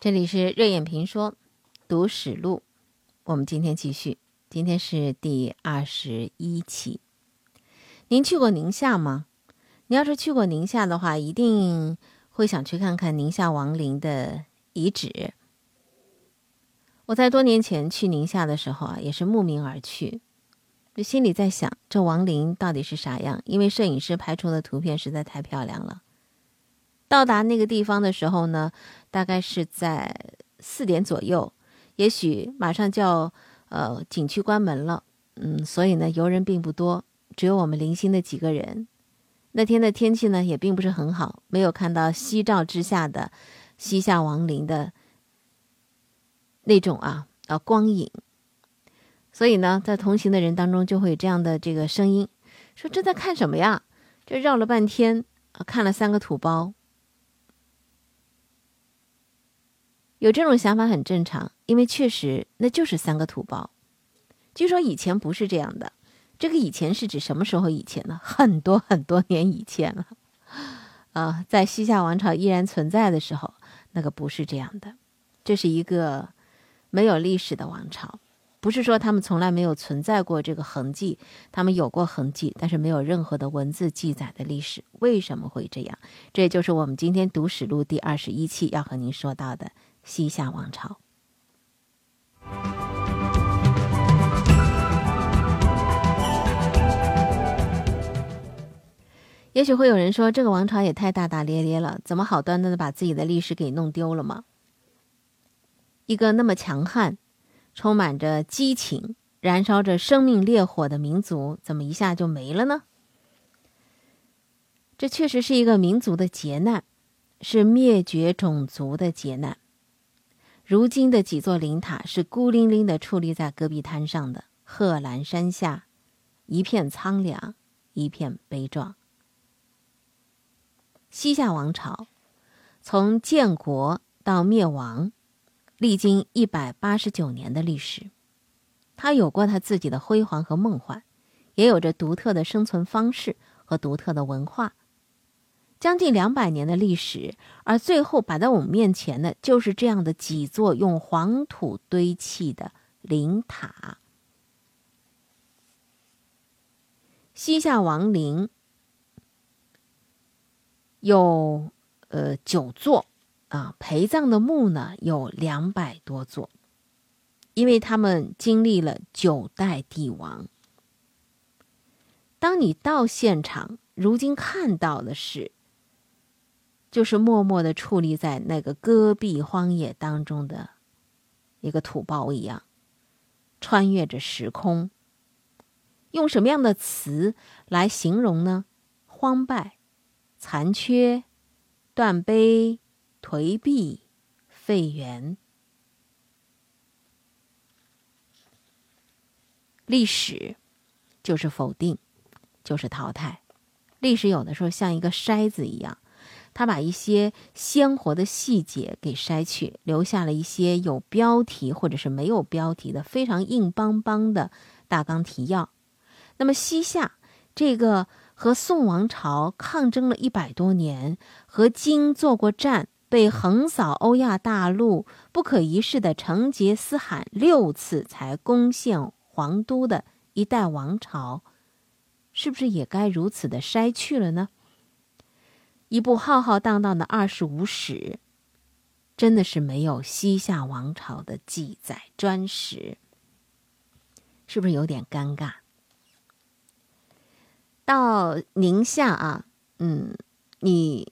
这里是热眼评说读史录，我们今天继续，今天是第二十一期。您去过宁夏吗？你要是去过宁夏的话，一定会想去看看宁夏王陵的遗址。我在多年前去宁夏的时候啊，也是慕名而去，就心里在想，这王陵到底是啥样？因为摄影师拍出的图片实在太漂亮了。到达那个地方的时候呢，大概是在四点左右，也许马上就要呃景区关门了，嗯，所以呢游人并不多，只有我们零星的几个人。那天的天气呢也并不是很好，没有看到夕照之下的西夏王陵的那种啊啊光影，所以呢在同行的人当中就会有这样的这个声音，说这在看什么呀？这绕了半天啊看了三个土包。有这种想法很正常，因为确实那就是三个土包。据说以前不是这样的，这个以前是指什么时候以前呢？很多很多年以前了。啊，在西夏王朝依然存在的时候，那个不是这样的。这是一个没有历史的王朝，不是说他们从来没有存在过这个痕迹，他们有过痕迹，但是没有任何的文字记载的历史。为什么会这样？这也就是我们今天读史录第二十一期要和您说到的。西夏王朝，也许会有人说，这个王朝也太大大咧咧了，怎么好端端的把自己的历史给弄丢了吗？一个那么强悍、充满着激情、燃烧着生命烈火的民族，怎么一下就没了呢？这确实是一个民族的劫难，是灭绝种族的劫难。如今的几座灵塔是孤零零的矗立在戈壁滩上的贺兰山下，一片苍凉，一片悲壮。西夏王朝从建国到灭亡，历经一百八十九年的历史，它有过它自己的辉煌和梦幻，也有着独特的生存方式和独特的文化。将近两百年的历史，而最后摆在我们面前的，就是这样的几座用黄土堆砌的陵塔。西夏王陵有呃九座啊，陪葬的墓呢有两百多座，因为他们经历了九代帝王。当你到现场，如今看到的是。就是默默的矗立在那个戈壁荒野当中的一个土包一样，穿越着时空。用什么样的词来形容呢？荒败、残缺、断碑、颓壁、废园。历史就是否定，就是淘汰。历史有的时候像一个筛子一样。他把一些鲜活的细节给筛去，留下了一些有标题或者是没有标题的非常硬邦邦的大纲提要。那么西夏这个和宋王朝抗争了一百多年，和金做过战，被横扫欧亚大陆、不可一世的成吉思汗六次才攻陷皇都的一代王朝，是不是也该如此的筛去了呢？一部浩浩荡荡的二十五史，真的是没有西夏王朝的记载专史，是不是有点尴尬？到宁夏啊，嗯，你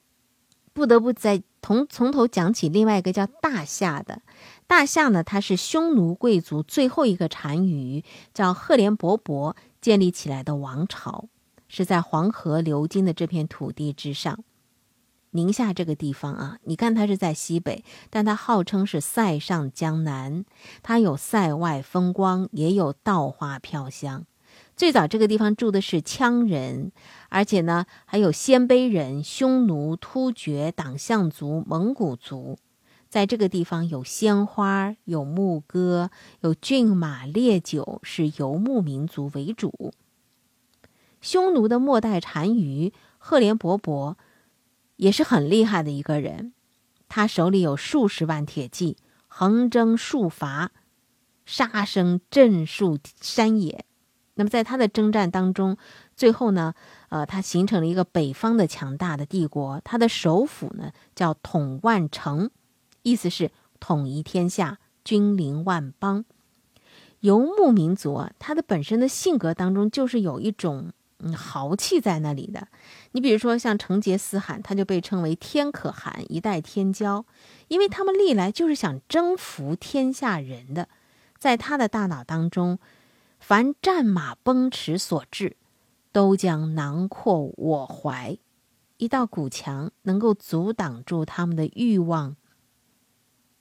不得不再从从头讲起。另外一个叫大夏的，大夏呢，它是匈奴贵族最后一个单于叫赫连勃勃建立起来的王朝，是在黄河流经的这片土地之上。宁夏这个地方啊，你看它是在西北，但它号称是塞上江南，它有塞外风光，也有稻花飘香。最早这个地方住的是羌人，而且呢还有鲜卑人、匈奴、突厥、党项族、蒙古族。在这个地方有鲜花，有牧歌，有骏马烈酒，是游牧民族为主。匈奴的末代单于赫连勃勃。也是很厉害的一个人，他手里有数十万铁骑，横征竖伐，杀声震数山野。那么在他的征战当中，最后呢，呃，他形成了一个北方的强大的帝国。他的首府呢叫统万城，意思是统一天下，君临万邦。游牧民族啊，他的本身的性格当中就是有一种嗯豪气在那里的。你比如说像成吉思汗，他就被称为天可汗，一代天骄，因为他们历来就是想征服天下人的，在他的大脑当中。凡战马奔驰所至，都将囊括我怀。一道古墙能够阻挡住他们的欲望、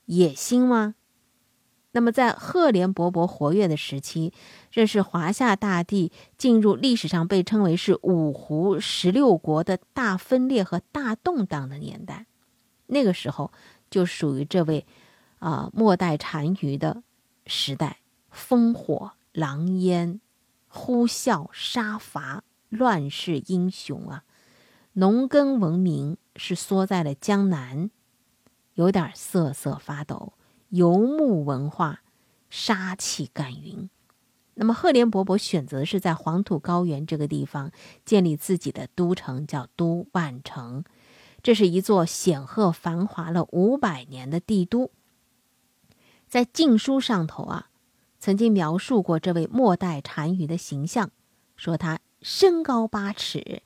野心吗？那么，在赫连勃勃活跃的时期，这是华夏大地进入历史上被称为是五胡十六国的大分裂和大动荡的年代。那个时候，就属于这位啊末代单于的时代，烽火。狼烟，呼啸杀伐，乱世英雄啊！农耕文明是缩在了江南，有点瑟瑟发抖；游牧文化杀气干云。那么，赫连勃勃选择是在黄土高原这个地方建立自己的都城，叫都万城。这是一座显赫繁华了五百年的帝都。在禁书上头啊。曾经描述过这位末代单于的形象，说他身高八尺，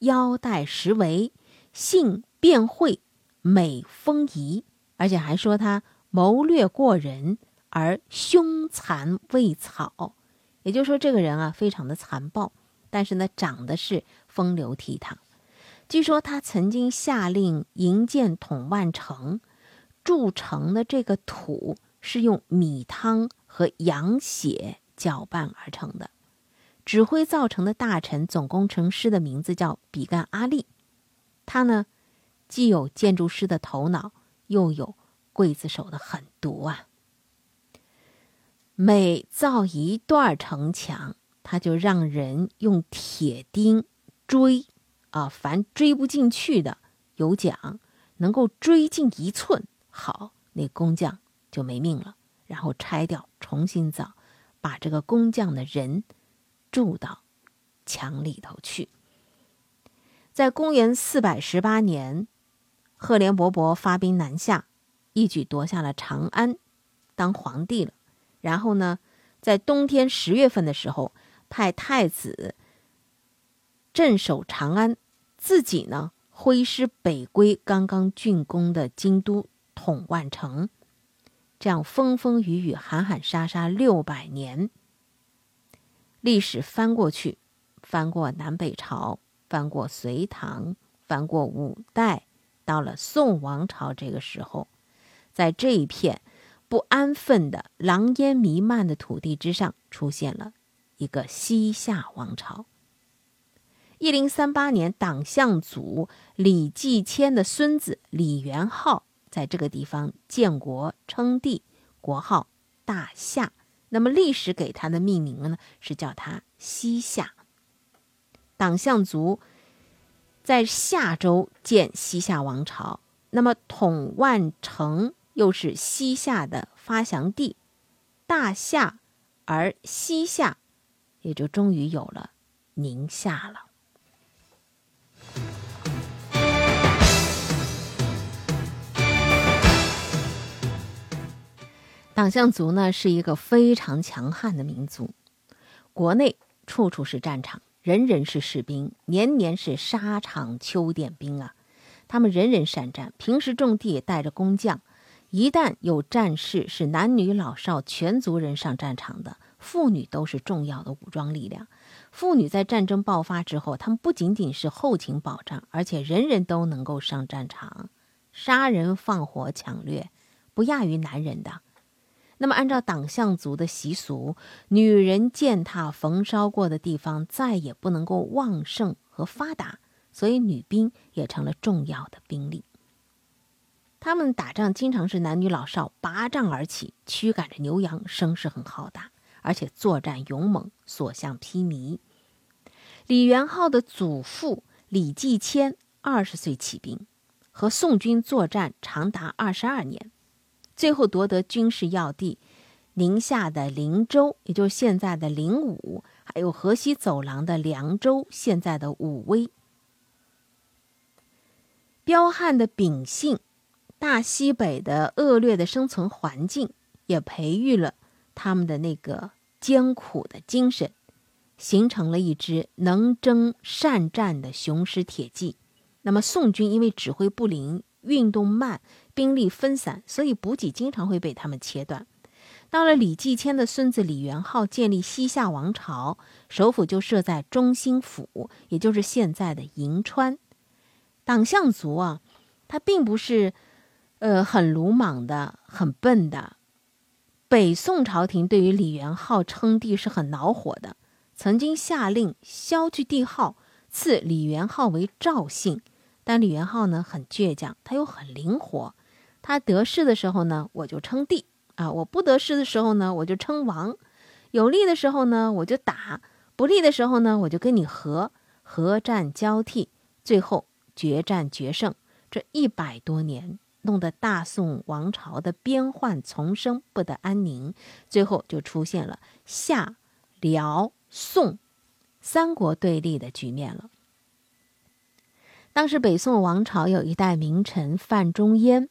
腰带十围，性辩慧，美风仪，而且还说他谋略过人，而凶残未草。也就是说，这个人啊，非常的残暴，但是呢，长得是风流倜傥。据说他曾经下令营建统万城，筑城的这个土是用米汤。和羊血搅拌而成的，指挥造成的大臣总工程师的名字叫比干阿力。他呢，既有建筑师的头脑，又有刽子手的狠毒啊。每造一段城墙，他就让人用铁钉追啊，凡追不进去的有奖，能够追进一寸，好，那工匠就没命了。然后拆掉，重新造，把这个工匠的人住到墙里头去。在公元四百十八年，赫连勃勃发兵南下，一举夺下了长安，当皇帝了。然后呢，在冬天十月份的时候，派太子镇守长安，自己呢挥师北归刚刚竣工的京都统万城。这样风风雨雨、喊喊杀杀六百年，历史翻过去，翻过南北朝，翻过隋唐，翻过五代，到了宋王朝这个时候，在这一片不安分的狼烟弥漫的土地之上，出现了一个西夏王朝。一零三八年，党项祖李继迁的孙子李元昊。在这个地方建国称帝，国号大夏。那么历史给他的命名呢，是叫他西夏。党项族在夏州建西夏王朝，那么统万城又是西夏的发祥地，大夏而西夏，也就终于有了宁夏了。党项族呢是一个非常强悍的民族，国内处处是战场，人人是士兵，年年是沙场秋点兵啊。他们人人善战，平时种地带着工匠，一旦有战事，是男女老少全族人上战场的，妇女都是重要的武装力量。妇女在战争爆发之后，他们不仅仅是后勤保障，而且人人都能够上战场，杀人放火抢掠，不亚于男人的。那么，按照党项族的习俗，女人践踏焚烧过的地方再也不能够旺盛和发达，所以女兵也成了重要的兵力。他们打仗经常是男女老少拔杖而起，驱赶着牛羊，声势很浩大，而且作战勇猛，所向披靡。李元昊的祖父李继迁二十岁起兵，和宋军作战长达二十二年，最后夺得军事要地宁夏的灵州，也就是现在的灵武，还有河西走廊的凉州，现在的武威。彪悍的秉性，大西北的恶劣的生存环境，也培育了他们的那个艰苦的精神，形成了一支能征善战的雄狮铁骑。那么宋军因为指挥不灵、运动慢、兵力分散，所以补给经常会被他们切断。到了李继迁的孙子李元昊建立西夏王朝，首府就设在中兴府，也就是现在的银川。党项族啊，他并不是，呃，很鲁莽的、很笨的。北宋朝廷对于李元昊称帝是很恼火的，曾经下令削去帝号，赐李元昊为赵姓。但李元昊呢很倔强，他又很灵活。他得势的时候呢，我就称帝啊；我不得势的时候呢，我就称王。有利的时候呢，我就打；不利的时候呢，我就跟你和，和战交替，最后决战决胜。这一百多年，弄得大宋王朝的边患丛生，不得安宁。最后就出现了夏、辽、宋三国对立的局面了。当时北宋王朝有一代名臣范仲淹，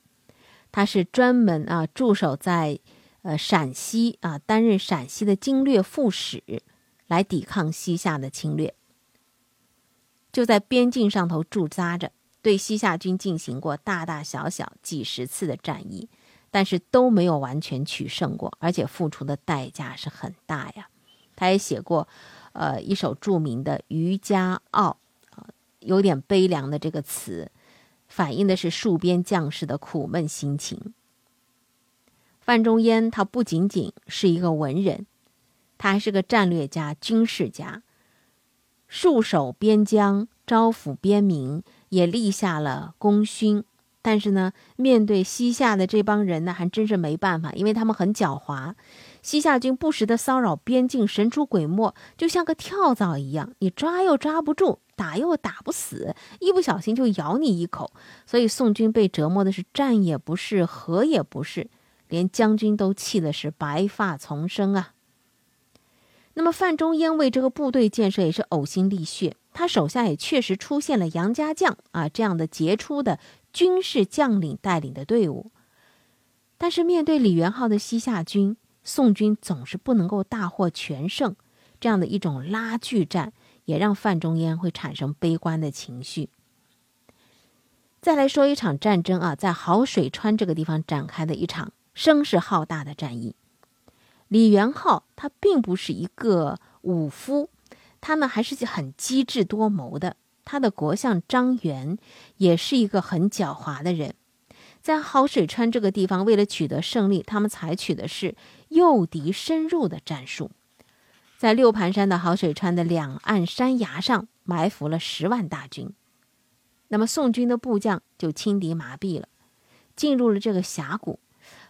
他是专门啊驻守在呃陕西啊，担任陕西的经略副使，来抵抗西夏的侵略。就在边境上头驻扎着，对西夏军进行过大大小小几十次的战役，但是都没有完全取胜过，而且付出的代价是很大呀。他也写过，呃一首著名的《渔家傲》。有点悲凉的这个词，反映的是戍边将士的苦闷心情。范仲淹他不仅仅是一个文人，他还是个战略家、军事家，戍守边疆、招抚边民，也立下了功勋。但是呢，面对西夏的这帮人呢，还真是没办法，因为他们很狡猾。西夏军不时的骚扰边境，神出鬼没，就像个跳蚤一样，你抓又抓不住。打又打不死，一不小心就咬你一口，所以宋军被折磨的是战也不是，和也不是，连将军都气的是白发丛生啊。那么范仲淹为这个部队建设也是呕心沥血，他手下也确实出现了杨家将啊这样的杰出的军事将领带领的队伍，但是面对李元昊的西夏军，宋军总是不能够大获全胜，这样的一种拉锯战。也让范仲淹会产生悲观的情绪。再来说一场战争啊，在好水川这个地方展开的一场声势浩大的战役。李元昊他并不是一个武夫，他呢还是很机智多谋的。他的国相张元也是一个很狡猾的人。在好水川这个地方，为了取得胜利，他们采取的是诱敌深入的战术。在六盘山的好水川的两岸山崖上埋伏了十万大军，那么宋军的部将就轻敌麻痹了，进入了这个峡谷，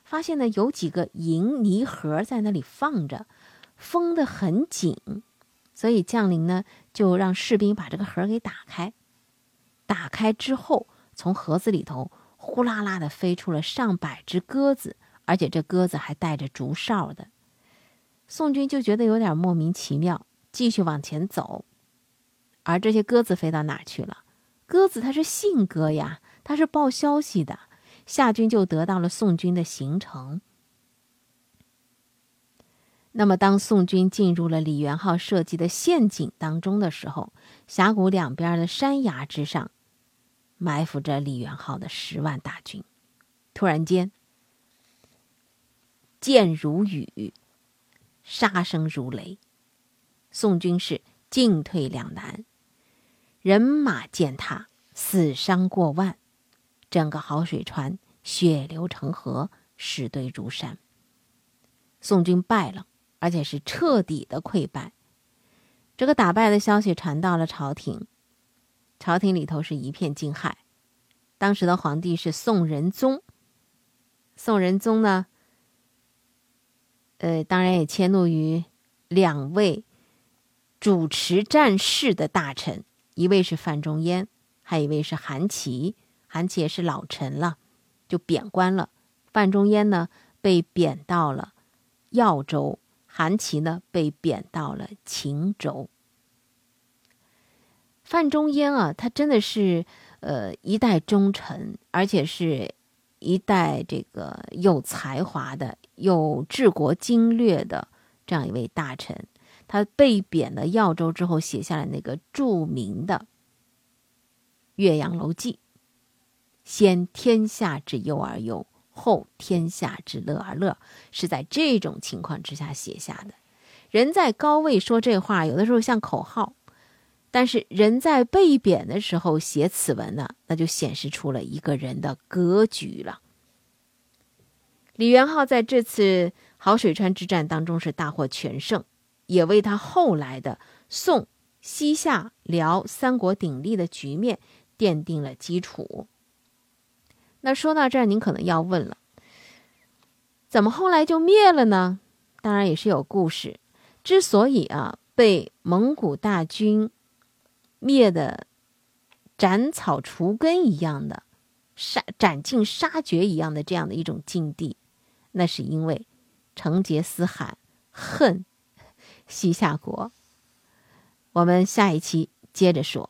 发现呢有几个银泥盒在那里放着，封得很紧，所以将领呢就让士兵把这个盒给打开。打开之后，从盒子里头呼啦啦的飞出了上百只鸽子，而且这鸽子还带着竹哨的。宋军就觉得有点莫名其妙，继续往前走。而这些鸽子飞到哪去了？鸽子它是信鸽呀，它是报消息的。夏军就得到了宋军的行程。那么，当宋军进入了李元昊设计的陷阱当中的时候，峡谷两边的山崖之上埋伏着李元昊的十万大军。突然间，箭如雨。杀声如雷，宋军是进退两难，人马践踏，死伤过万，整个好水川血流成河，尸堆如山。宋军败了，而且是彻底的溃败。这个打败的消息传到了朝廷，朝廷里头是一片惊骇。当时的皇帝是宋仁宗，宋仁宗呢？呃，当然也迁怒于两位主持战事的大臣，一位是范仲淹，还有一位是韩琦，韩琦也是老臣了，就贬官了。范仲淹呢被贬到了耀州，韩琦呢被贬到了秦州。范仲淹啊，他真的是呃一代忠臣，而且是一代这个有才华的、有治国经略的这样一位大臣。他被贬了耀州之后，写下了那个著名的《岳阳楼记》：“先天下之忧而忧，后天下之乐而乐。”是在这种情况之下写下的。人在高位说这话，有的时候像口号；但是人在被贬的时候写此文呢，那就显示出了一个人的格局了。李元昊在这次好水川之战当中是大获全胜。也为他后来的宋、西夏、辽三国鼎立的局面奠定了基础。那说到这儿，您可能要问了：怎么后来就灭了呢？当然也是有故事。之所以啊被蒙古大军灭的斩草除根一样的、杀斩尽杀绝一样的这样的一种境地，那是因为成吉思汗恨。西夏国，我们下一期接着说。